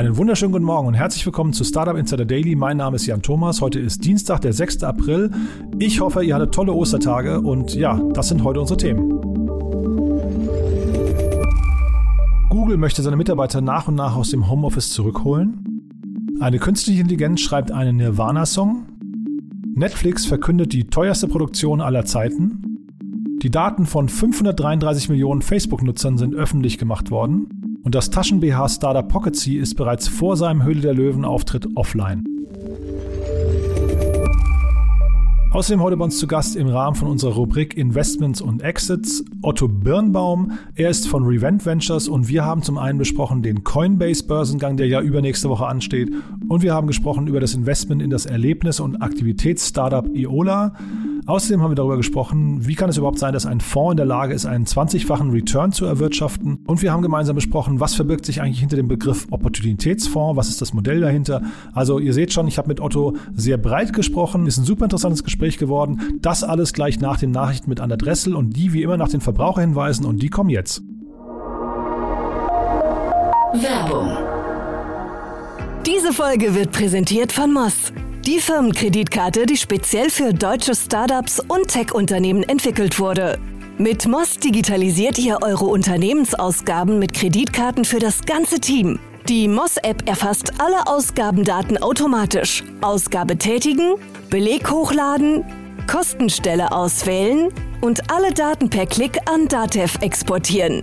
Einen wunderschönen guten Morgen und herzlich willkommen zu Startup Insider Daily. Mein Name ist Jan Thomas. Heute ist Dienstag, der 6. April. Ich hoffe, ihr hattet tolle Ostertage und ja, das sind heute unsere Themen. Google möchte seine Mitarbeiter nach und nach aus dem Homeoffice zurückholen. Eine künstliche Intelligenz schreibt einen Nirvana-Song. Netflix verkündet die teuerste Produktion aller Zeiten. Die Daten von 533 Millionen Facebook-Nutzern sind öffentlich gemacht worden. Und das Taschen-BH-Startup Pocketsy ist bereits vor seinem Höhle der Löwen-Auftritt offline. Außerdem heute bei uns zu Gast im Rahmen von unserer Rubrik Investments und Exits Otto Birnbaum. Er ist von Revent Ventures und wir haben zum einen besprochen den Coinbase-Börsengang, der ja übernächste Woche ansteht. Und wir haben gesprochen über das Investment in das Erlebnis- und Aktivitäts-Startup Iola. Außerdem haben wir darüber gesprochen, wie kann es überhaupt sein, dass ein Fonds in der Lage ist, einen 20-fachen Return zu erwirtschaften. Und wir haben gemeinsam besprochen, was verbirgt sich eigentlich hinter dem Begriff Opportunitätsfonds, was ist das Modell dahinter. Also ihr seht schon, ich habe mit Otto sehr breit gesprochen, ist ein super interessantes Gespräch geworden. Das alles gleich nach den Nachrichten mit Anna Dressel und die wie immer nach den Verbraucherhinweisen und die kommen jetzt. Werbung. Diese Folge wird präsentiert von Moss. Die Firmenkreditkarte, die speziell für deutsche Startups und Tech-Unternehmen entwickelt wurde. Mit Moss digitalisiert ihr eure Unternehmensausgaben mit Kreditkarten für das ganze Team. Die Moss-App erfasst alle Ausgabendaten automatisch. Ausgabe tätigen, Beleg hochladen, Kostenstelle auswählen und alle Daten per Klick an Datev exportieren.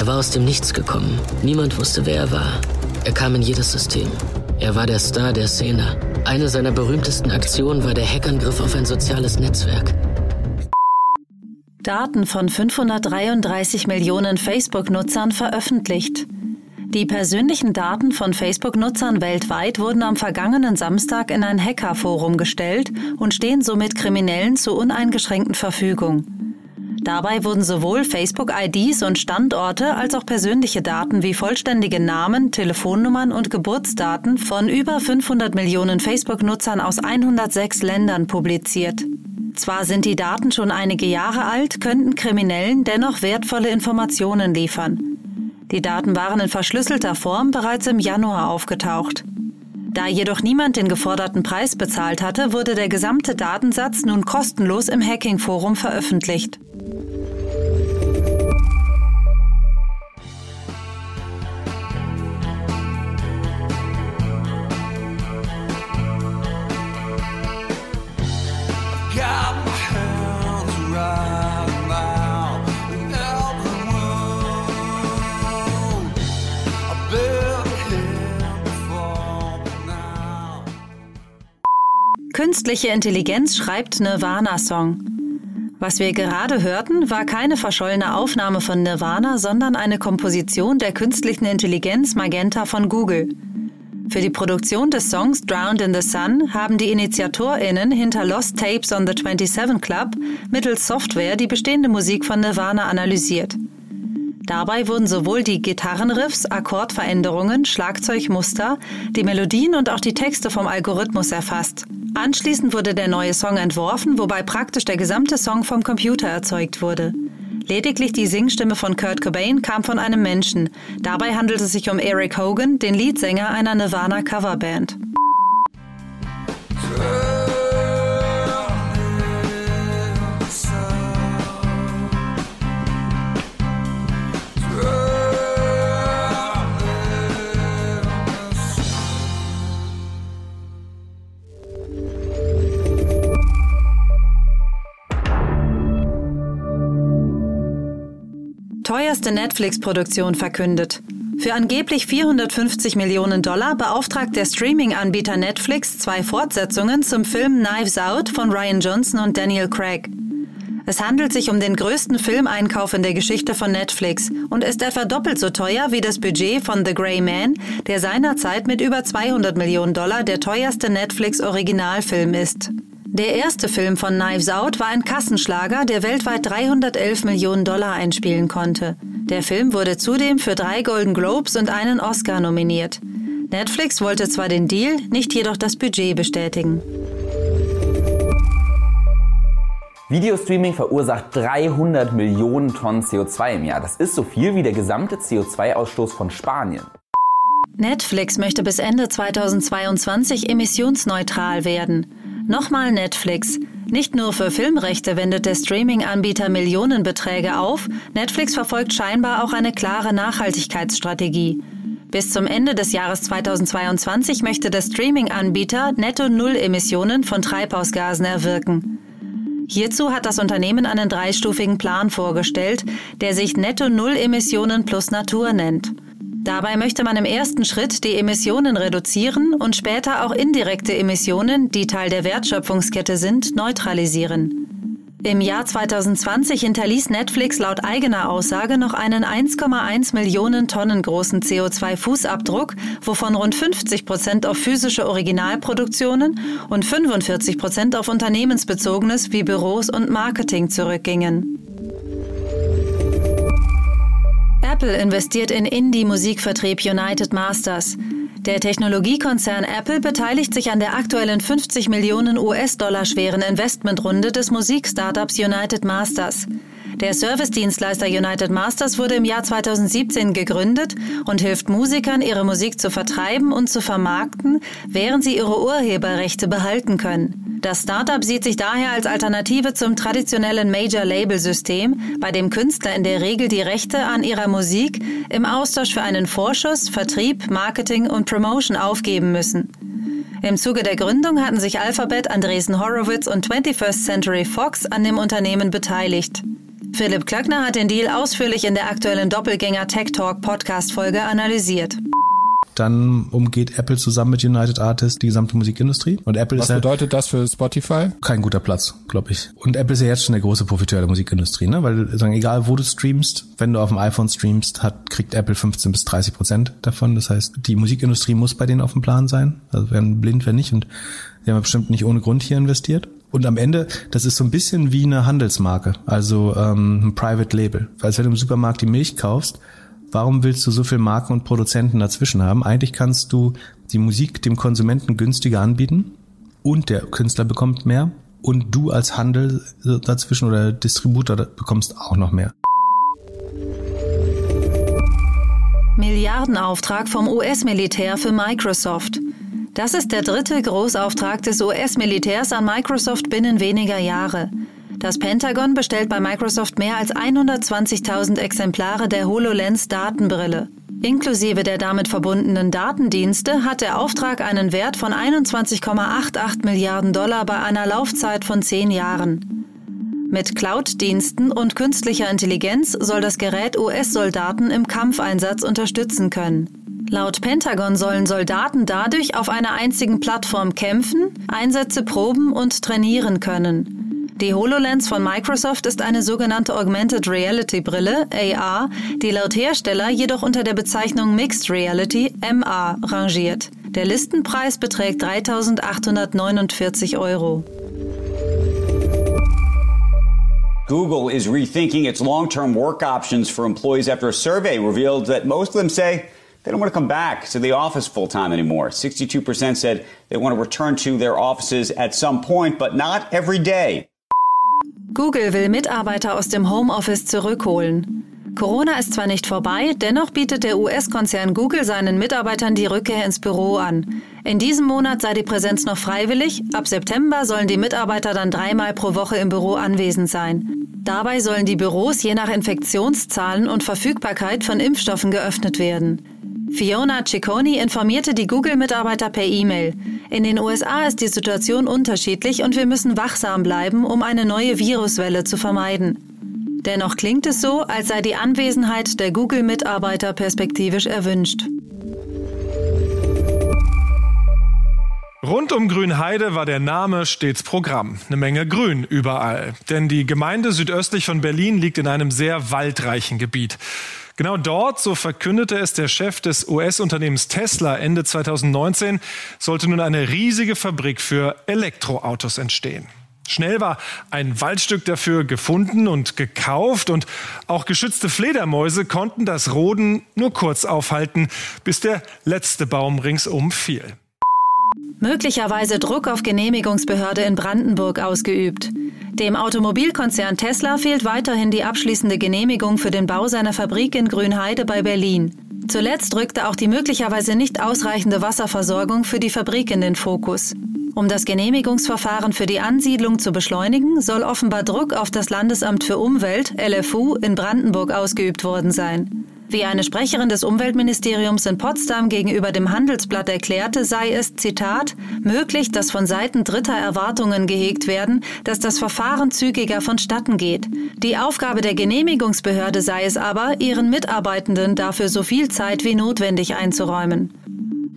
Er war aus dem Nichts gekommen. Niemand wusste, wer er war. Er kam in jedes System. Er war der Star der Szene. Eine seiner berühmtesten Aktionen war der Hackangriff auf ein soziales Netzwerk. Daten von 533 Millionen Facebook-Nutzern veröffentlicht. Die persönlichen Daten von Facebook-Nutzern weltweit wurden am vergangenen Samstag in ein Hackerforum gestellt und stehen somit Kriminellen zur uneingeschränkten Verfügung. Dabei wurden sowohl Facebook-IDs und Standorte als auch persönliche Daten wie vollständige Namen, Telefonnummern und Geburtsdaten von über 500 Millionen Facebook-Nutzern aus 106 Ländern publiziert. Zwar sind die Daten schon einige Jahre alt, könnten Kriminellen dennoch wertvolle Informationen liefern. Die Daten waren in verschlüsselter Form bereits im Januar aufgetaucht. Da jedoch niemand den geforderten Preis bezahlt hatte, wurde der gesamte Datensatz nun kostenlos im Hacking-Forum veröffentlicht. Künstliche Intelligenz schreibt Nirvana-Song. Was wir gerade hörten, war keine verschollene Aufnahme von Nirvana, sondern eine Komposition der künstlichen Intelligenz Magenta von Google. Für die Produktion des Songs Drowned in the Sun haben die InitiatorInnen hinter Lost Tapes on the 27 Club mittels Software die bestehende Musik von Nirvana analysiert. Dabei wurden sowohl die Gitarrenriffs, Akkordveränderungen, Schlagzeugmuster, die Melodien und auch die Texte vom Algorithmus erfasst. Anschließend wurde der neue Song entworfen, wobei praktisch der gesamte Song vom Computer erzeugt wurde. Lediglich die Singstimme von Kurt Cobain kam von einem Menschen. Dabei handelt es sich um Eric Hogan, den Leadsänger einer Nirvana-Coverband. Teuerste Netflix-Produktion verkündet. Für angeblich 450 Millionen Dollar beauftragt der Streaming-Anbieter Netflix zwei Fortsetzungen zum Film Knives Out von Ryan Johnson und Daniel Craig. Es handelt sich um den größten Filmeinkauf in der Geschichte von Netflix und ist etwa doppelt so teuer wie das Budget von The Grey Man, der seinerzeit mit über 200 Millionen Dollar der teuerste Netflix-Originalfilm ist. Der erste Film von Knives Out war ein Kassenschlager, der weltweit 311 Millionen Dollar einspielen konnte. Der Film wurde zudem für drei Golden Globes und einen Oscar nominiert. Netflix wollte zwar den Deal, nicht jedoch das Budget bestätigen. Videostreaming verursacht 300 Millionen Tonnen CO2 im Jahr. Das ist so viel wie der gesamte CO2-Ausstoß von Spanien. Netflix möchte bis Ende 2022 emissionsneutral werden. Nochmal Netflix. Nicht nur für Filmrechte wendet der Streaming-Anbieter Millionenbeträge auf, Netflix verfolgt scheinbar auch eine klare Nachhaltigkeitsstrategie. Bis zum Ende des Jahres 2022 möchte der Streaming-Anbieter netto Null Emissionen von Treibhausgasen erwirken. Hierzu hat das Unternehmen einen dreistufigen Plan vorgestellt, der sich Netto Null Emissionen plus Natur nennt. Dabei möchte man im ersten Schritt die Emissionen reduzieren und später auch indirekte Emissionen, die Teil der Wertschöpfungskette sind, neutralisieren. Im Jahr 2020 hinterließ Netflix laut eigener Aussage noch einen 1,1 Millionen Tonnen großen CO2-Fußabdruck, wovon rund 50 Prozent auf physische Originalproduktionen und 45 Prozent auf unternehmensbezogenes wie Büros und Marketing zurückgingen. Apple investiert in Indie-Musikvertrieb United Masters. Der Technologiekonzern Apple beteiligt sich an der aktuellen 50 Millionen US-Dollar schweren Investmentrunde des Musikstartups United Masters. Der Servicedienstleister United Masters wurde im Jahr 2017 gegründet und hilft Musikern, ihre Musik zu vertreiben und zu vermarkten, während sie ihre Urheberrechte behalten können. Das Startup sieht sich daher als Alternative zum traditionellen Major-Label-System, bei dem Künstler in der Regel die Rechte an ihrer Musik im Austausch für einen Vorschuss, Vertrieb, Marketing und Promotion aufgeben müssen. Im Zuge der Gründung hatten sich Alphabet, Andresen Horowitz und 21st Century Fox an dem Unternehmen beteiligt. Philipp Klöckner hat den Deal ausführlich in der aktuellen Doppelgänger Tech Talk Podcast Folge analysiert dann umgeht Apple zusammen mit United Artists die gesamte Musikindustrie. Und Apple Was ist ja bedeutet das für Spotify? Kein guter Platz, glaube ich. Und Apple ist ja jetzt schon der große Profiteur der Musikindustrie, ne? Weil sagen, egal wo du streamst, wenn du auf dem iPhone streamst, hat, kriegt Apple 15 bis 30 Prozent davon. Das heißt, die Musikindustrie muss bei denen auf dem Plan sein. Also werden blind, wenn nicht. Und die haben bestimmt nicht ohne Grund hier investiert. Und am Ende, das ist so ein bisschen wie eine Handelsmarke, also ähm, ein Private Label. Als wenn du im Supermarkt die Milch kaufst, Warum willst du so viel Marken und Produzenten dazwischen haben? Eigentlich kannst du die Musik dem Konsumenten günstiger anbieten und der Künstler bekommt mehr und du als Handel dazwischen oder Distributor bekommst auch noch mehr. Milliardenauftrag vom US-Militär für Microsoft. Das ist der dritte Großauftrag des US-Militärs an Microsoft binnen weniger Jahre. Das Pentagon bestellt bei Microsoft mehr als 120.000 Exemplare der HoloLens Datenbrille. Inklusive der damit verbundenen Datendienste hat der Auftrag einen Wert von 21,88 Milliarden Dollar bei einer Laufzeit von zehn Jahren. Mit Cloud-Diensten und künstlicher Intelligenz soll das Gerät US-Soldaten im Kampfeinsatz unterstützen können. Laut Pentagon sollen Soldaten dadurch auf einer einzigen Plattform kämpfen, Einsätze proben und trainieren können. Die HoloLens von Microsoft ist eine sogenannte Augmented Reality Brille, AR, die laut Hersteller jedoch unter der Bezeichnung Mixed Reality, MA, rangiert. Der Listenpreis beträgt 3.849 Euro. Google is rethinking its long-term work options for employees after a survey revealed that most of them say they don't want to come back to the office full time anymore. 62% said they want to return to their offices at some point, but not every day. Google will Mitarbeiter aus dem Homeoffice zurückholen. Corona ist zwar nicht vorbei, dennoch bietet der US-Konzern Google seinen Mitarbeitern die Rückkehr ins Büro an. In diesem Monat sei die Präsenz noch freiwillig, ab September sollen die Mitarbeiter dann dreimal pro Woche im Büro anwesend sein. Dabei sollen die Büros je nach Infektionszahlen und Verfügbarkeit von Impfstoffen geöffnet werden. Fiona Ciccone informierte die Google-Mitarbeiter per E-Mail. In den USA ist die Situation unterschiedlich und wir müssen wachsam bleiben, um eine neue Viruswelle zu vermeiden. Dennoch klingt es so, als sei die Anwesenheit der Google-Mitarbeiter perspektivisch erwünscht. Rund um Grünheide war der Name stets Programm. Eine Menge Grün überall. Denn die Gemeinde südöstlich von Berlin liegt in einem sehr waldreichen Gebiet. Genau dort, so verkündete es der Chef des US-Unternehmens Tesla Ende 2019, sollte nun eine riesige Fabrik für Elektroautos entstehen. Schnell war ein Waldstück dafür gefunden und gekauft und auch geschützte Fledermäuse konnten das Roden nur kurz aufhalten, bis der letzte Baum ringsum fiel. Möglicherweise Druck auf Genehmigungsbehörde in Brandenburg ausgeübt. Dem Automobilkonzern Tesla fehlt weiterhin die abschließende Genehmigung für den Bau seiner Fabrik in Grünheide bei Berlin. Zuletzt rückte auch die möglicherweise nicht ausreichende Wasserversorgung für die Fabrik in den Fokus. Um das Genehmigungsverfahren für die Ansiedlung zu beschleunigen, soll offenbar Druck auf das Landesamt für Umwelt, LFU, in Brandenburg ausgeübt worden sein. Wie eine Sprecherin des Umweltministeriums in Potsdam gegenüber dem Handelsblatt erklärte, sei es, Zitat, möglich, dass von Seiten Dritter Erwartungen gehegt werden, dass das Verfahren zügiger vonstatten geht. Die Aufgabe der Genehmigungsbehörde sei es aber, ihren Mitarbeitenden dafür so viel Zeit wie notwendig einzuräumen.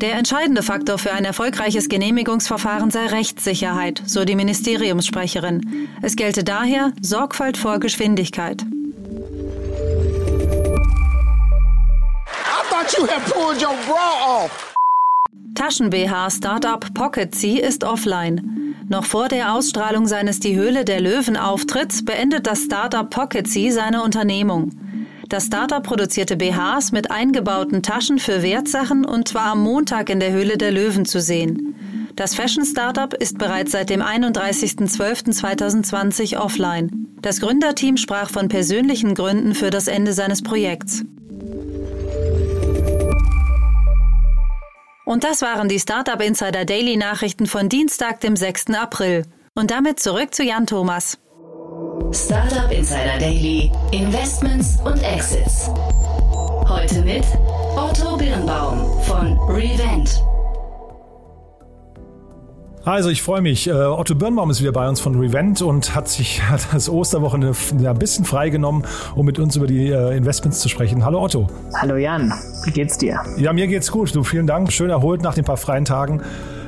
Der entscheidende Faktor für ein erfolgreiches Genehmigungsverfahren sei Rechtssicherheit, so die Ministeriumssprecherin. Es gelte daher Sorgfalt vor Geschwindigkeit. Taschen-BH-Startup Pocket Sea ist offline. Noch vor der Ausstrahlung seines Die Höhle der Löwen Auftritts beendet das Startup Pocket Sea seine Unternehmung. Das Startup produzierte BHs mit eingebauten Taschen für Wertsachen und war am Montag in der Höhle der Löwen zu sehen. Das Fashion-Startup ist bereits seit dem 31.12.2020 offline. Das Gründerteam sprach von persönlichen Gründen für das Ende seines Projekts. Und das waren die Startup Insider Daily Nachrichten von Dienstag, dem 6. April. Und damit zurück zu Jan Thomas. Startup Insider Daily, Investments und Exits. Heute mit Otto Birnbaum von Revent. Also ich freue mich. Äh, Otto Birnbaum ist wieder bei uns von Revent und hat sich hat das Osterwochenende ein bisschen freigenommen, um mit uns über die äh, Investments zu sprechen. Hallo Otto. Hallo Jan, wie geht's dir? Ja, mir geht's gut. Du, vielen Dank. Schön erholt nach den paar freien Tagen.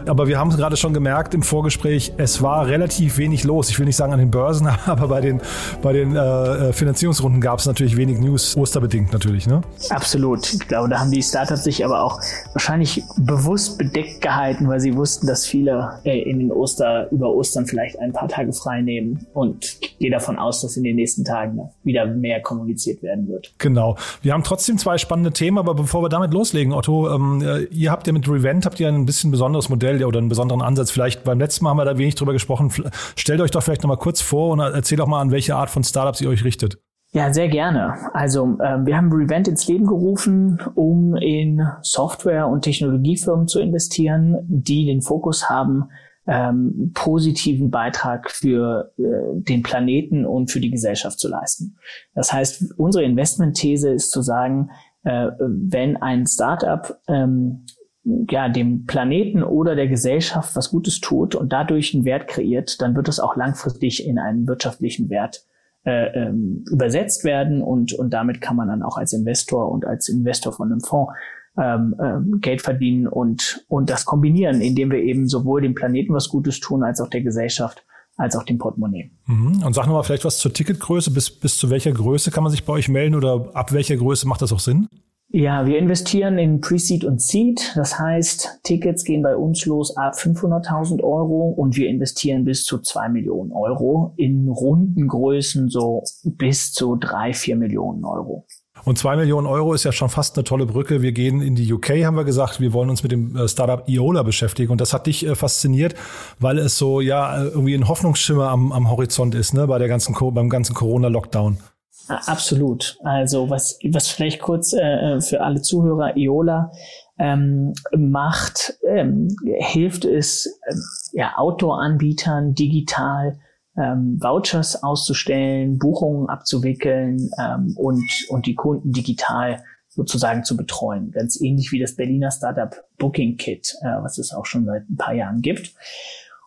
Aber wir haben es gerade schon gemerkt im Vorgespräch, es war relativ wenig los. Ich will nicht sagen an den Börsen, aber bei den, bei den äh, Finanzierungsrunden gab es natürlich wenig News, osterbedingt natürlich. Ne? Absolut. Ich glaube, da haben die Startups sich aber auch wahrscheinlich bewusst bedeckt gehalten, weil sie wussten, dass viele äh, in den Oster, über Ostern vielleicht ein paar Tage frei nehmen und gehe davon aus, dass in den nächsten Tagen wieder mehr kommuniziert werden wird. Genau. Wir haben trotzdem zwei spannende Themen, aber bevor wir damit loslegen, Otto, ähm, äh, ihr habt ja mit Revent habt ihr ein bisschen besonderes Modell Modell oder einen besonderen Ansatz. Vielleicht beim letzten Mal haben wir da wenig drüber gesprochen. Stellt euch doch vielleicht noch mal kurz vor und erzählt doch mal, an welche Art von Startups ihr euch richtet. Ja, sehr gerne. Also ähm, wir haben Revent ins Leben gerufen, um in Software- und Technologiefirmen zu investieren, die den Fokus haben, ähm, positiven Beitrag für äh, den Planeten und für die Gesellschaft zu leisten. Das heißt, unsere Investmentthese ist zu sagen, äh, wenn ein Startup ähm, ja, dem Planeten oder der Gesellschaft was Gutes tut und dadurch einen Wert kreiert, dann wird es auch langfristig in einen wirtschaftlichen Wert äh, ähm, übersetzt werden und, und damit kann man dann auch als Investor und als Investor von einem Fonds ähm, ähm, Geld verdienen und, und das kombinieren, indem wir eben sowohl dem Planeten was Gutes tun, als auch der Gesellschaft, als auch dem Portemonnaie. Mhm. Und sag nochmal vielleicht was zur Ticketgröße. Bis, bis zu welcher Größe kann man sich bei euch melden oder ab welcher Größe macht das auch Sinn? Ja, wir investieren in Pre-Seed und Seed. Das heißt, Tickets gehen bei uns los ab 500.000 Euro und wir investieren bis zu zwei Millionen Euro in runden Größen so bis zu drei, vier Millionen Euro. Und zwei Millionen Euro ist ja schon fast eine tolle Brücke. Wir gehen in die UK, haben wir gesagt. Wir wollen uns mit dem äh, Startup Iola beschäftigen. Und das hat dich äh, fasziniert, weil es so, ja, irgendwie ein Hoffnungsschimmer am, am Horizont ist, ne, bei der ganzen, beim ganzen Corona-Lockdown. Absolut. Also was, was vielleicht kurz äh, für alle Zuhörer, Iola ähm, macht, ähm, hilft es äh, ja, Outdoor-Anbietern digital ähm, Vouchers auszustellen, Buchungen abzuwickeln ähm, und, und die Kunden digital sozusagen zu betreuen. Ganz ähnlich wie das Berliner Startup Booking Kit, äh, was es auch schon seit ein paar Jahren gibt.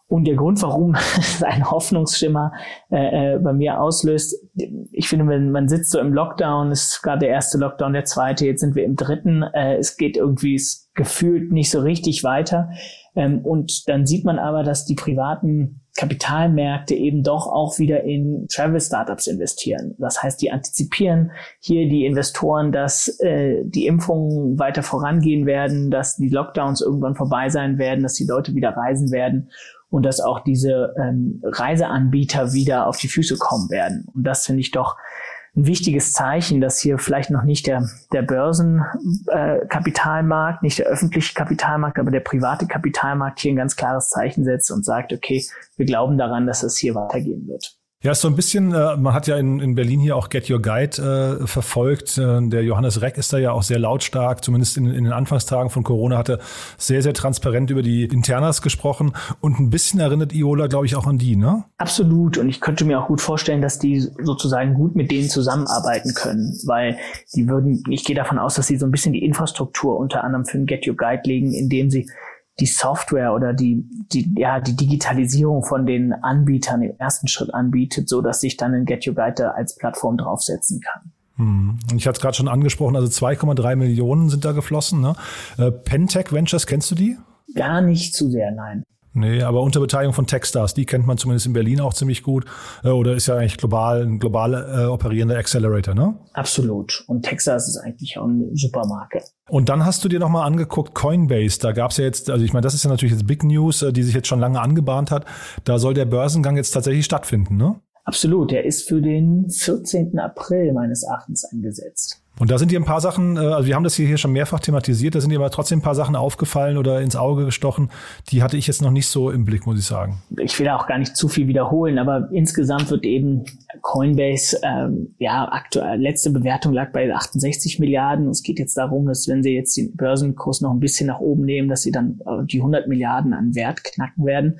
Und der Grund, warum es ein Hoffnungsschimmer äh, äh, bei mir auslöst, ich finde, wenn man sitzt so im Lockdown, ist gerade der erste Lockdown, der zweite, jetzt sind wir im dritten, äh, es geht irgendwie es gefühlt nicht so richtig weiter. Ähm, und dann sieht man aber, dass die privaten Kapitalmärkte eben doch auch wieder in Travel-Startups investieren. Das heißt, die antizipieren hier die Investoren, dass äh, die Impfungen weiter vorangehen werden, dass die Lockdowns irgendwann vorbei sein werden, dass die Leute wieder reisen werden und dass auch diese ähm, Reiseanbieter wieder auf die Füße kommen werden. Und das finde ich doch ein wichtiges Zeichen, dass hier vielleicht noch nicht der, der Börsenkapitalmarkt, äh, nicht der öffentliche Kapitalmarkt, aber der private Kapitalmarkt hier ein ganz klares Zeichen setzt und sagt, okay, wir glauben daran, dass es hier weitergehen wird. Ja, ist so ein bisschen, äh, man hat ja in, in Berlin hier auch Get Your Guide äh, verfolgt. Äh, der Johannes Reck ist da ja auch sehr lautstark, zumindest in, in den Anfangstagen von Corona hatte sehr, sehr transparent über die Internas gesprochen. Und ein bisschen erinnert Iola, glaube ich, auch an die, ne? Absolut. Und ich könnte mir auch gut vorstellen, dass die sozusagen gut mit denen zusammenarbeiten können, weil die würden, ich gehe davon aus, dass sie so ein bisschen die Infrastruktur unter anderem für ein Get Your Guide legen, indem sie die Software oder die, die, ja, die Digitalisierung von den Anbietern im ersten Schritt anbietet, so dass sich dann ein Get Your Guide als Plattform draufsetzen kann. Hm. Ich hatte es gerade schon angesprochen, also 2,3 Millionen sind da geflossen. Ne? Äh, Pentech Ventures, kennst du die? Gar nicht zu sehr, nein. Nee, aber unter Beteiligung von Techstars, die kennt man zumindest in Berlin auch ziemlich gut. Äh, oder ist ja eigentlich global, ein global äh, operierender Accelerator, ne? Absolut. Und Techstars ist eigentlich auch eine super Marke. Und dann hast du dir nochmal angeguckt, Coinbase, da gab es ja jetzt, also ich meine, das ist ja natürlich jetzt Big News, äh, die sich jetzt schon lange angebahnt hat. Da soll der Börsengang jetzt tatsächlich stattfinden, ne? Absolut, der ist für den 14. April meines Erachtens angesetzt. Und da sind dir ein paar Sachen, äh, also wir haben das hier schon mehrfach thematisiert, da sind dir aber trotzdem ein paar Sachen aufgefallen oder ins Auge gestochen, die hatte ich jetzt noch nicht so im Blick, muss ich sagen. Ich will da auch gar nicht zu viel wiederholen, aber insgesamt wird eben Coinbase, ähm, ja, aktuell, letzte Bewertung lag bei 68 Milliarden. Es geht jetzt darum, dass wenn sie jetzt den Börsenkurs noch ein bisschen nach oben nehmen, dass sie dann äh, die 100 Milliarden an Wert knacken werden.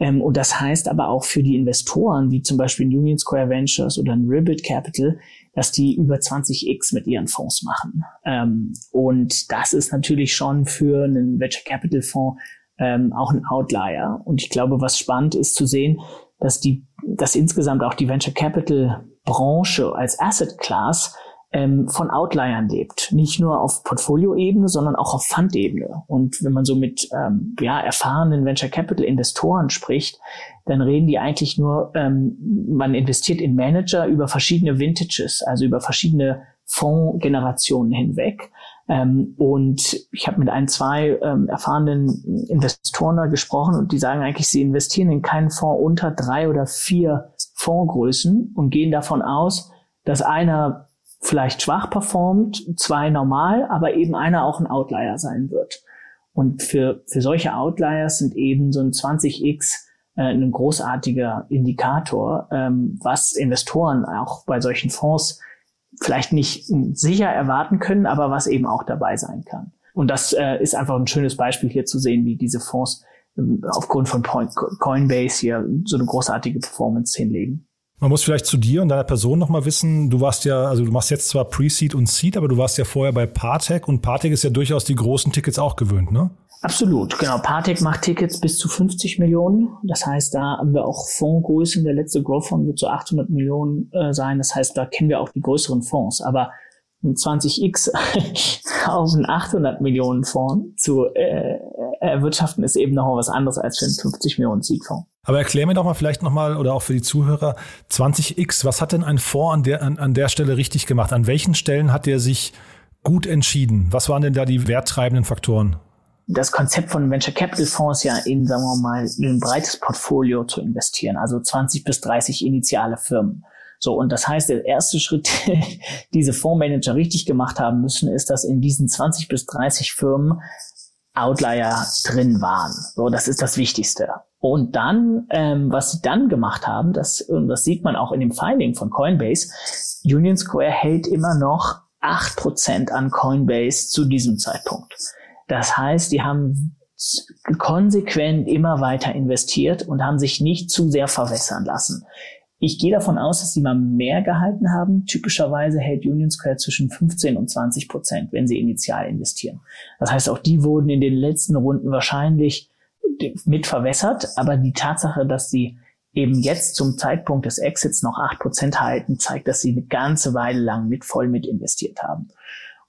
Ähm, und das heißt aber auch für die Investoren, wie zum Beispiel Union Square Ventures oder ein Ribbit Capital, dass die über 20x mit ihren Fonds machen. Ähm, und das ist natürlich schon für einen Venture Capital Fonds ähm, auch ein Outlier. Und ich glaube, was spannend ist zu sehen, dass die, dass insgesamt auch die Venture Capital Branche als Asset Class ähm, von Outliern lebt. Nicht nur auf Portfolioebene, sondern auch auf Fundebene. Und wenn man so mit ähm, ja, erfahrenen Venture Capital Investoren spricht, dann reden die eigentlich nur, ähm, man investiert in Manager über verschiedene Vintages, also über verschiedene Fondsgenerationen hinweg. Ähm, und ich habe mit ein, zwei ähm, erfahrenen Investoren da gesprochen und die sagen eigentlich, sie investieren in keinen Fonds unter drei oder vier Fondsgrößen und gehen davon aus, dass einer vielleicht schwach performt, zwei normal, aber eben einer auch ein Outlier sein wird. Und für, für solche Outliers sind eben so ein 20x äh, ein großartiger Indikator, ähm, was Investoren auch bei solchen Fonds vielleicht nicht sicher erwarten können, aber was eben auch dabei sein kann. Und das äh, ist einfach ein schönes Beispiel hier zu sehen, wie diese Fonds ähm, aufgrund von Coinbase hier so eine großartige Performance hinlegen. Man muss vielleicht zu dir und deiner Person nochmal wissen, du warst ja, also du machst jetzt zwar Pre-Seed und Seed, aber du warst ja vorher bei Partec und Partec ist ja durchaus die großen Tickets auch gewöhnt, ne? Absolut, genau. Partec macht Tickets bis zu 50 Millionen. Das heißt, da haben wir auch Fondsgrößen. Der letzte Growth Fund wird so 800 Millionen äh, sein. Das heißt, da kennen wir auch die größeren Fonds. Aber ein 20x auf einen 800 Millionen Fonds zu äh, erwirtschaften, ist eben nochmal was anderes als für einen 50 Millionen Seed-Fonds. Aber erklär mir doch mal vielleicht nochmal oder auch für die Zuhörer, 20x, was hat denn ein Fonds an der, an, an der Stelle richtig gemacht? An welchen Stellen hat der sich gut entschieden? Was waren denn da die werttreibenden Faktoren? das Konzept von Venture Capital Fonds ja in, sagen wir mal, in ein breites Portfolio zu investieren, also 20 bis 30 initiale Firmen. So, und das heißt, der erste Schritt, diese Fondsmanager richtig gemacht haben müssen, ist, dass in diesen 20 bis 30 Firmen Outlier drin waren. So, das ist das Wichtigste. Und dann, ähm, was sie dann gemacht haben, das, das sieht man auch in dem Filing von Coinbase, Union Square hält immer noch acht Prozent an Coinbase zu diesem Zeitpunkt. Das heißt, die haben konsequent immer weiter investiert und haben sich nicht zu sehr verwässern lassen. Ich gehe davon aus, dass sie mal mehr gehalten haben. Typischerweise hält Union Square zwischen 15 und 20 Prozent, wenn sie initial investieren. Das heißt, auch die wurden in den letzten Runden wahrscheinlich mit verwässert. Aber die Tatsache, dass sie eben jetzt zum Zeitpunkt des Exits noch acht Prozent halten, zeigt, dass sie eine ganze Weile lang mit voll mit investiert haben.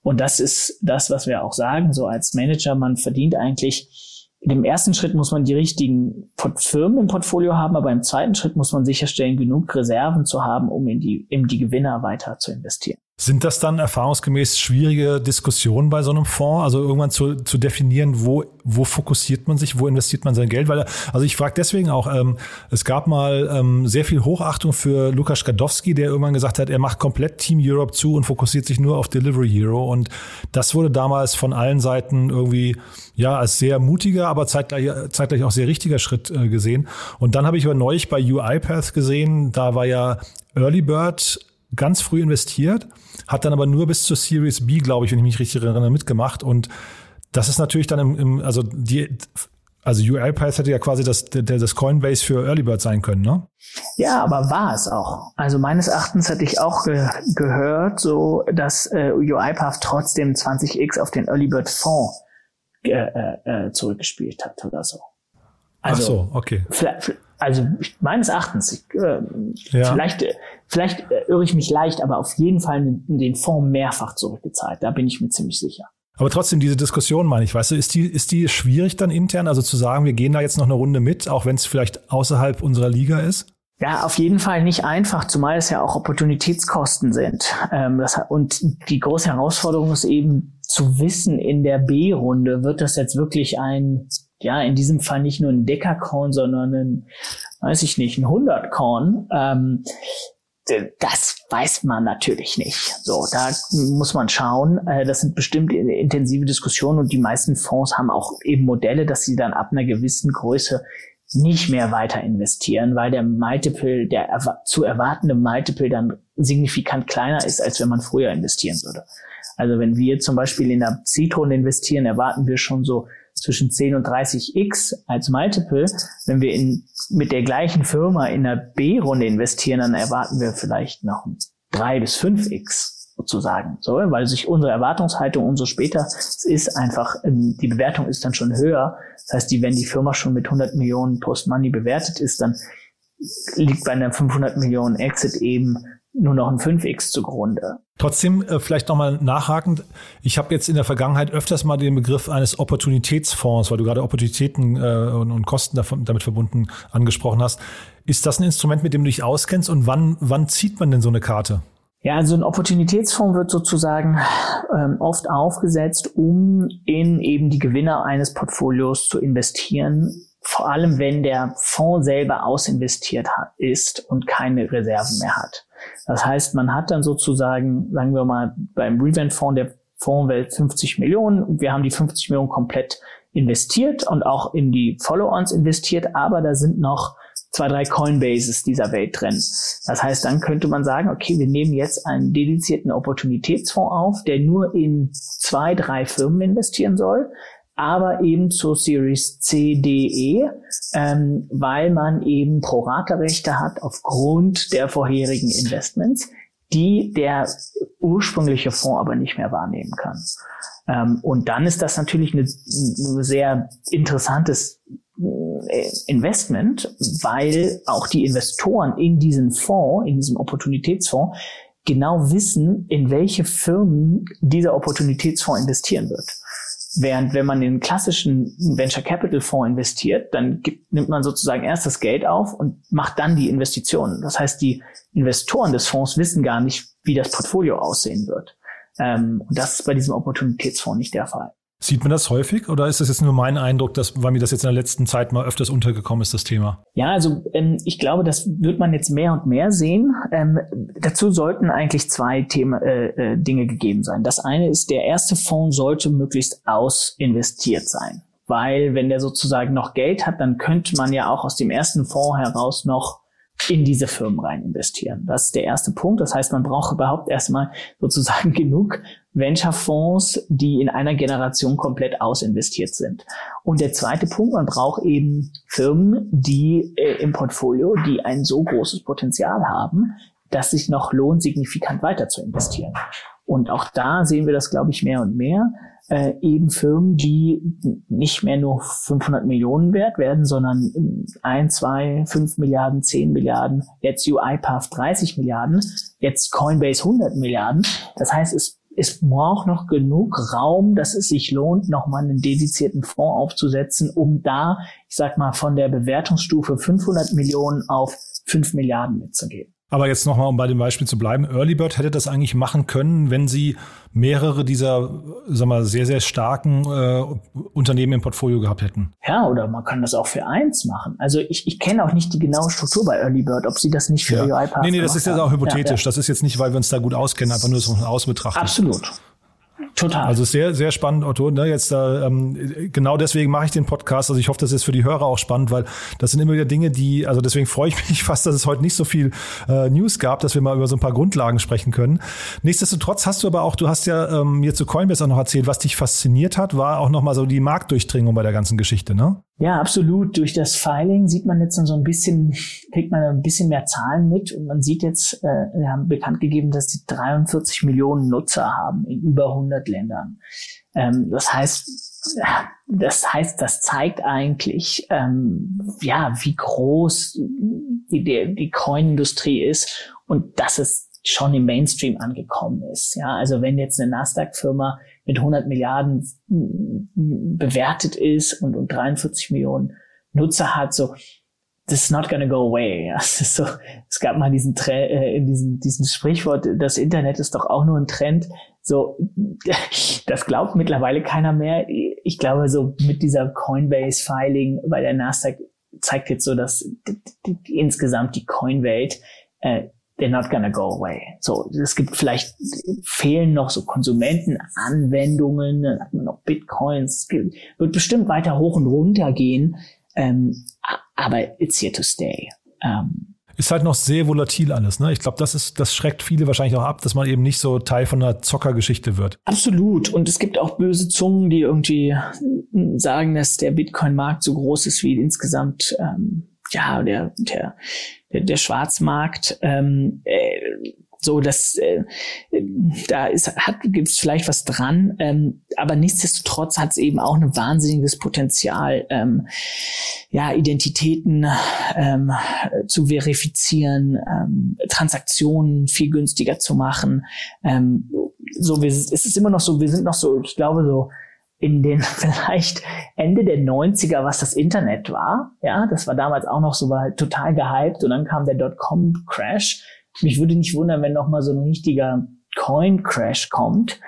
Und das ist das, was wir auch sagen, so als Manager, man verdient eigentlich in dem ersten Schritt muss man die richtigen Firmen im Portfolio haben, aber im zweiten Schritt muss man sicherstellen, genug Reserven zu haben, um in die, in die Gewinner weiter zu investieren. Sind das dann erfahrungsgemäß schwierige Diskussionen bei so einem Fonds? Also irgendwann zu, zu definieren, wo, wo fokussiert man sich, wo investiert man sein Geld? Weil, also ich frage deswegen auch, ähm, es gab mal ähm, sehr viel Hochachtung für Lukas Skadowski, der irgendwann gesagt hat, er macht komplett Team Europe zu und fokussiert sich nur auf Delivery Hero. Und das wurde damals von allen Seiten irgendwie ja als sehr mutiger, aber zeitgleich, zeitgleich auch sehr richtiger Schritt äh, gesehen. Und dann habe ich aber neulich bei UiPath gesehen, da war ja Early Bird ganz früh investiert, hat dann aber nur bis zur Series B, glaube ich, wenn ich mich richtig erinnere, mitgemacht. Und das ist natürlich dann im, im also die, also UiPath hätte ja quasi das, das Coinbase für Early Bird sein können, ne? Ja, aber war es auch. Also meines Erachtens hätte ich auch ge gehört, so dass äh, UiPath trotzdem 20x auf den Early Bird Fonds äh, äh, zurückgespielt hat oder so. Also, Ach so, okay. Also meines Erachtens, ich, äh, ja. vielleicht, vielleicht irre ich mich leicht, aber auf jeden Fall den Fonds mehrfach zurückgezahlt. Da bin ich mir ziemlich sicher. Aber trotzdem, diese Diskussion, meine ich, weißt du, ist die, ist die schwierig dann intern? Also zu sagen, wir gehen da jetzt noch eine Runde mit, auch wenn es vielleicht außerhalb unserer Liga ist? Ja, auf jeden Fall nicht einfach, zumal es ja auch Opportunitätskosten sind. Ähm, und die große Herausforderung ist eben zu wissen, in der B-Runde wird das jetzt wirklich ein ja, in diesem Fall nicht nur ein Deckerkorn, sondern ein, weiß ich nicht, ein Hundertkorn. Ähm, das weiß man natürlich nicht. So, da muss man schauen. Äh, das sind bestimmt intensive Diskussionen und die meisten Fonds haben auch eben Modelle, dass sie dann ab einer gewissen Größe nicht mehr weiter investieren, weil der Multiple, der zu erwartende Multiple dann signifikant kleiner ist, als wenn man früher investieren würde. Also wenn wir zum Beispiel in der Seed-Runde investieren, erwarten wir schon so zwischen 10 und 30x als Multiple. Wenn wir in, mit der gleichen Firma in der B-Runde investieren, dann erwarten wir vielleicht noch 3 bis 5x sozusagen. So, weil sich unsere Erwartungshaltung umso später ist einfach, ähm, die Bewertung ist dann schon höher. Das heißt, die, wenn die Firma schon mit 100 Millionen Post-Money bewertet ist, dann liegt bei einer 500 Millionen Exit eben nur noch ein 5x zugrunde. Trotzdem äh, vielleicht nochmal nachhakend. Ich habe jetzt in der Vergangenheit öfters mal den Begriff eines Opportunitätsfonds, weil du gerade Opportunitäten äh, und, und, Kosten davon, damit verbunden angesprochen hast. Ist das ein Instrument, mit dem du dich auskennst und wann, wann zieht man denn so eine Karte? Ja, also ein Opportunitätsfonds wird sozusagen ähm, oft aufgesetzt, um in eben die Gewinner eines Portfolios zu investieren, vor allem wenn der Fonds selber ausinvestiert hat, ist und keine Reserven mehr hat. Das heißt, man hat dann sozusagen, sagen wir mal, beim Revent-Fonds der Fondswelt 50 Millionen und wir haben die 50 Millionen komplett investiert und auch in die Follow-ons investiert, aber da sind noch zwei, drei Coinbases dieser Welt drin. Das heißt, dann könnte man sagen, okay, wir nehmen jetzt einen dedizierten Opportunitätsfonds auf, der nur in zwei, drei Firmen investieren soll aber eben zur Series C, D, E, ähm, weil man eben Pro-Rata-Rechte hat aufgrund der vorherigen Investments, die der ursprüngliche Fonds aber nicht mehr wahrnehmen kann. Ähm, und dann ist das natürlich ein sehr interessantes äh, Investment, weil auch die Investoren in diesen Fonds, in diesem Opportunitätsfonds, genau wissen, in welche Firmen dieser Opportunitätsfonds investieren wird. Während wenn man in einen klassischen Venture Capital Fonds investiert, dann gibt, nimmt man sozusagen erst das Geld auf und macht dann die Investitionen. Das heißt, die Investoren des Fonds wissen gar nicht, wie das Portfolio aussehen wird. Ähm, und das ist bei diesem Opportunitätsfonds nicht der Fall. Sieht man das häufig oder ist das jetzt nur mein Eindruck, dass, weil mir das jetzt in der letzten Zeit mal öfters untergekommen ist, das Thema? Ja, also ähm, ich glaube, das wird man jetzt mehr und mehr sehen. Ähm, dazu sollten eigentlich zwei Thema, äh, äh, Dinge gegeben sein. Das eine ist, der erste Fonds sollte möglichst ausinvestiert sein. Weil wenn der sozusagen noch Geld hat, dann könnte man ja auch aus dem ersten Fonds heraus noch in diese Firmen rein investieren. Das ist der erste Punkt. Das heißt, man braucht überhaupt erstmal sozusagen genug Venture-Fonds, die in einer Generation komplett ausinvestiert sind. Und der zweite Punkt, man braucht eben Firmen, die äh, im Portfolio, die ein so großes Potenzial haben, dass sich noch lohnt, signifikant weiter zu investieren. Und auch da sehen wir das, glaube ich, mehr und mehr äh, eben Firmen, die nicht mehr nur 500 Millionen wert werden, sondern 1, 2, 5 Milliarden, 10 Milliarden, jetzt UiPath 30 Milliarden, jetzt Coinbase 100 Milliarden. Das heißt, es es braucht noch genug Raum, dass es sich lohnt, nochmal einen dedizierten Fonds aufzusetzen, um da, ich sag mal, von der Bewertungsstufe 500 Millionen auf 5 Milliarden mitzugehen. Aber jetzt nochmal, um bei dem Beispiel zu bleiben, Earlybird hätte das eigentlich machen können, wenn sie mehrere dieser, sag mal, sehr, sehr starken äh, Unternehmen im Portfolio gehabt hätten. Ja, oder man kann das auch für eins machen. Also ich, ich kenne auch nicht die genaue Struktur bei Earlybird, ob sie das nicht für ja. UiPath Nee, nee, das ist jetzt auch hypothetisch. Ja, ja. Das ist jetzt nicht, weil wir uns da gut auskennen, einfach nur so von außen. Absolut. Total. Also sehr, sehr spannend, Otto. Ne? Jetzt ähm, genau deswegen mache ich den Podcast. Also ich hoffe, das ist für die Hörer auch spannend, weil das sind immer wieder Dinge, die, also deswegen freue ich mich fast, dass es heute nicht so viel äh, News gab, dass wir mal über so ein paar Grundlagen sprechen können. Nichtsdestotrotz hast du aber auch, du hast ja ähm, mir zu Coinbase auch noch erzählt, was dich fasziniert hat, war auch nochmal so die Marktdurchdringung bei der ganzen Geschichte, ne? Ja, absolut. Durch das Filing sieht man jetzt so ein bisschen, kriegt man ein bisschen mehr Zahlen mit und man sieht jetzt, äh, wir haben bekannt gegeben, dass die 43 Millionen Nutzer haben in über 100 Ländern. Ähm, das heißt, das heißt, das zeigt eigentlich, ähm, ja, wie groß die, die, die Coin-Industrie ist und dass es schon im Mainstream angekommen ist. Ja, also wenn jetzt eine Nasdaq-Firma mit 100 Milliarden bewertet ist und, und 43 Millionen Nutzer hat, so this is not gonna go away. Ja, es ist so, es gab mal diesen äh, in diesem, diesen Sprichwort, das Internet ist doch auch nur ein Trend. So, das glaubt mittlerweile keiner mehr. Ich glaube, so mit dieser Coinbase-Filing bei der Nasdaq zeigt jetzt so, dass insgesamt die Coinwelt äh, they're not gonna go away. So, es gibt vielleicht, fehlen noch so Konsumentenanwendungen, dann hat man noch Bitcoins, wird bestimmt weiter hoch und runter gehen, ähm, aber it's here to stay. Ähm, ist halt noch sehr volatil alles, ne? Ich glaube, das ist, das schreckt viele wahrscheinlich auch ab, dass man eben nicht so Teil von einer Zockergeschichte wird. Absolut. Und es gibt auch böse Zungen, die irgendwie sagen, dass der Bitcoin-Markt so groß ist wie insgesamt ähm, ja, der, der, der, Schwarzmarkt, ähm, äh, so dass äh, da ist hat gibt's vielleicht was dran, ähm, aber nichtsdestotrotz hat es eben auch ein wahnsinniges Potenzial, ähm, ja Identitäten ähm, zu verifizieren, ähm, Transaktionen viel günstiger zu machen. Ähm, so wir, es ist immer noch so, wir sind noch so, ich glaube so in den vielleicht Ende der 90er, was das Internet war. Ja, das war damals auch noch so war halt total gehypt und dann kam der Dotcom-Crash. Mich würde nicht wundern, wenn noch mal so ein richtiger Coin-Crash kommt.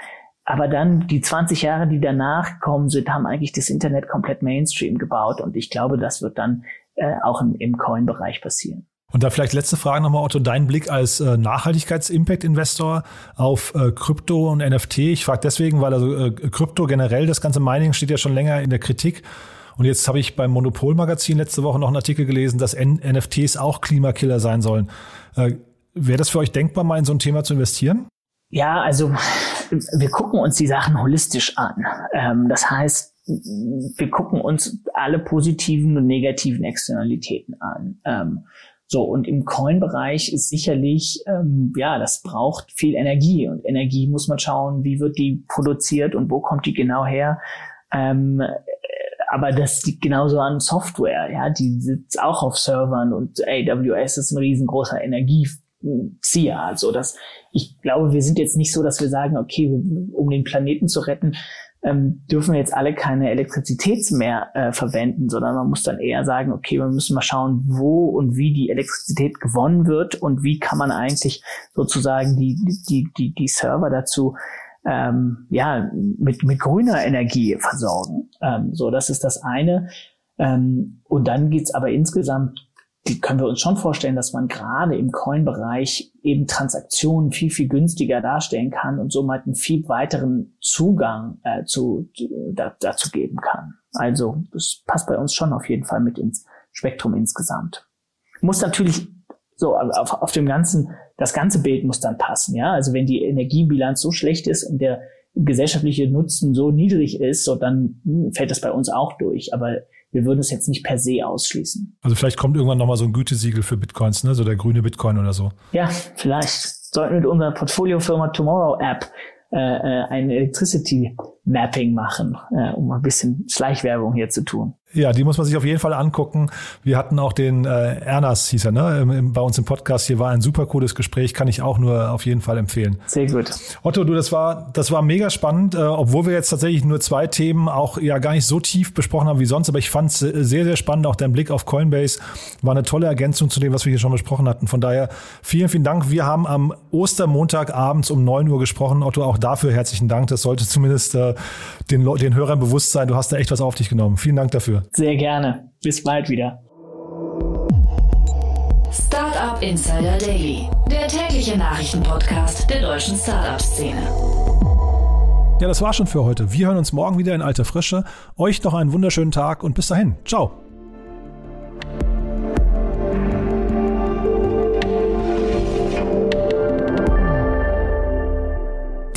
Aber dann die 20 Jahre, die danach kommen sind, haben eigentlich das Internet komplett Mainstream gebaut und ich glaube, das wird dann äh, auch im, im Coin-Bereich passieren. Und da vielleicht letzte Frage nochmal, Otto, dein Blick als äh, Nachhaltigkeits-Impact-Investor auf äh, Krypto und NFT. Ich frage deswegen, weil also äh, Krypto generell, das ganze Mining steht ja schon länger in der Kritik. Und jetzt habe ich beim Monopol-Magazin letzte Woche noch einen Artikel gelesen, dass N NFTs auch Klimakiller sein sollen. Äh, Wäre das für euch denkbar, mal in so ein Thema zu investieren? Ja, also wir gucken uns die Sachen holistisch an. Ähm, das heißt, wir gucken uns alle positiven und negativen Externalitäten an. Ähm, so, und im Coin-Bereich ist sicherlich, ähm, ja, das braucht viel Energie. Und Energie muss man schauen, wie wird die produziert und wo kommt die genau her. Ähm, aber das liegt genauso an Software, ja, die sitzt auch auf Servern und AWS ist ein riesengroßer Energiezieher. Also das, ich glaube, wir sind jetzt nicht so, dass wir sagen, okay, um den Planeten zu retten, ähm, dürfen jetzt alle keine Elektrizität mehr äh, verwenden, sondern man muss dann eher sagen, okay, wir müssen mal schauen, wo und wie die Elektrizität gewonnen wird und wie kann man eigentlich sozusagen die, die, die, die Server dazu ähm, ja, mit, mit grüner Energie versorgen. Ähm, so, das ist das eine. Ähm, und dann geht's aber insgesamt die können wir uns schon vorstellen, dass man gerade im Coin-Bereich eben Transaktionen viel, viel günstiger darstellen kann und somit einen viel weiteren Zugang äh, zu, da, dazu geben kann. Also das passt bei uns schon auf jeden Fall mit ins Spektrum insgesamt. Muss natürlich so auf, auf dem ganzen, das ganze Bild muss dann passen, ja. Also wenn die Energiebilanz so schlecht ist und der gesellschaftliche Nutzen so niedrig ist, so dann hm, fällt das bei uns auch durch. Aber wir würden es jetzt nicht per se ausschließen. Also vielleicht kommt irgendwann nochmal so ein Gütesiegel für Bitcoins, ne? so der grüne Bitcoin oder so. Ja, vielleicht sollten wir mit unserer Portfoliofirma Tomorrow App äh, äh, ein Electricity Mapping machen, äh, um ein bisschen Schleichwerbung hier zu tun. Ja, die muss man sich auf jeden Fall angucken. Wir hatten auch den äh, Ernas, hieß er, ne? Bei uns im Podcast. Hier war ein super cooles Gespräch, kann ich auch nur auf jeden Fall empfehlen. Sehr gut. Otto, du, das war, das war mega spannend, äh, obwohl wir jetzt tatsächlich nur zwei Themen auch ja gar nicht so tief besprochen haben wie sonst, aber ich fand es sehr, sehr spannend. Auch dein Blick auf Coinbase war eine tolle Ergänzung zu dem, was wir hier schon besprochen hatten. Von daher vielen, vielen Dank. Wir haben am Ostermontag abends um neun Uhr gesprochen. Otto, auch dafür herzlichen Dank. Das sollte zumindest äh, den, den Hörern bewusst sein. Du hast da echt was auf dich genommen. Vielen Dank dafür. Sehr gerne. Bis bald wieder. Startup Insider Daily, der tägliche Nachrichtenpodcast der deutschen Startup-Szene. Ja, das war schon für heute. Wir hören uns morgen wieder in alter Frische. Euch noch einen wunderschönen Tag und bis dahin. Ciao.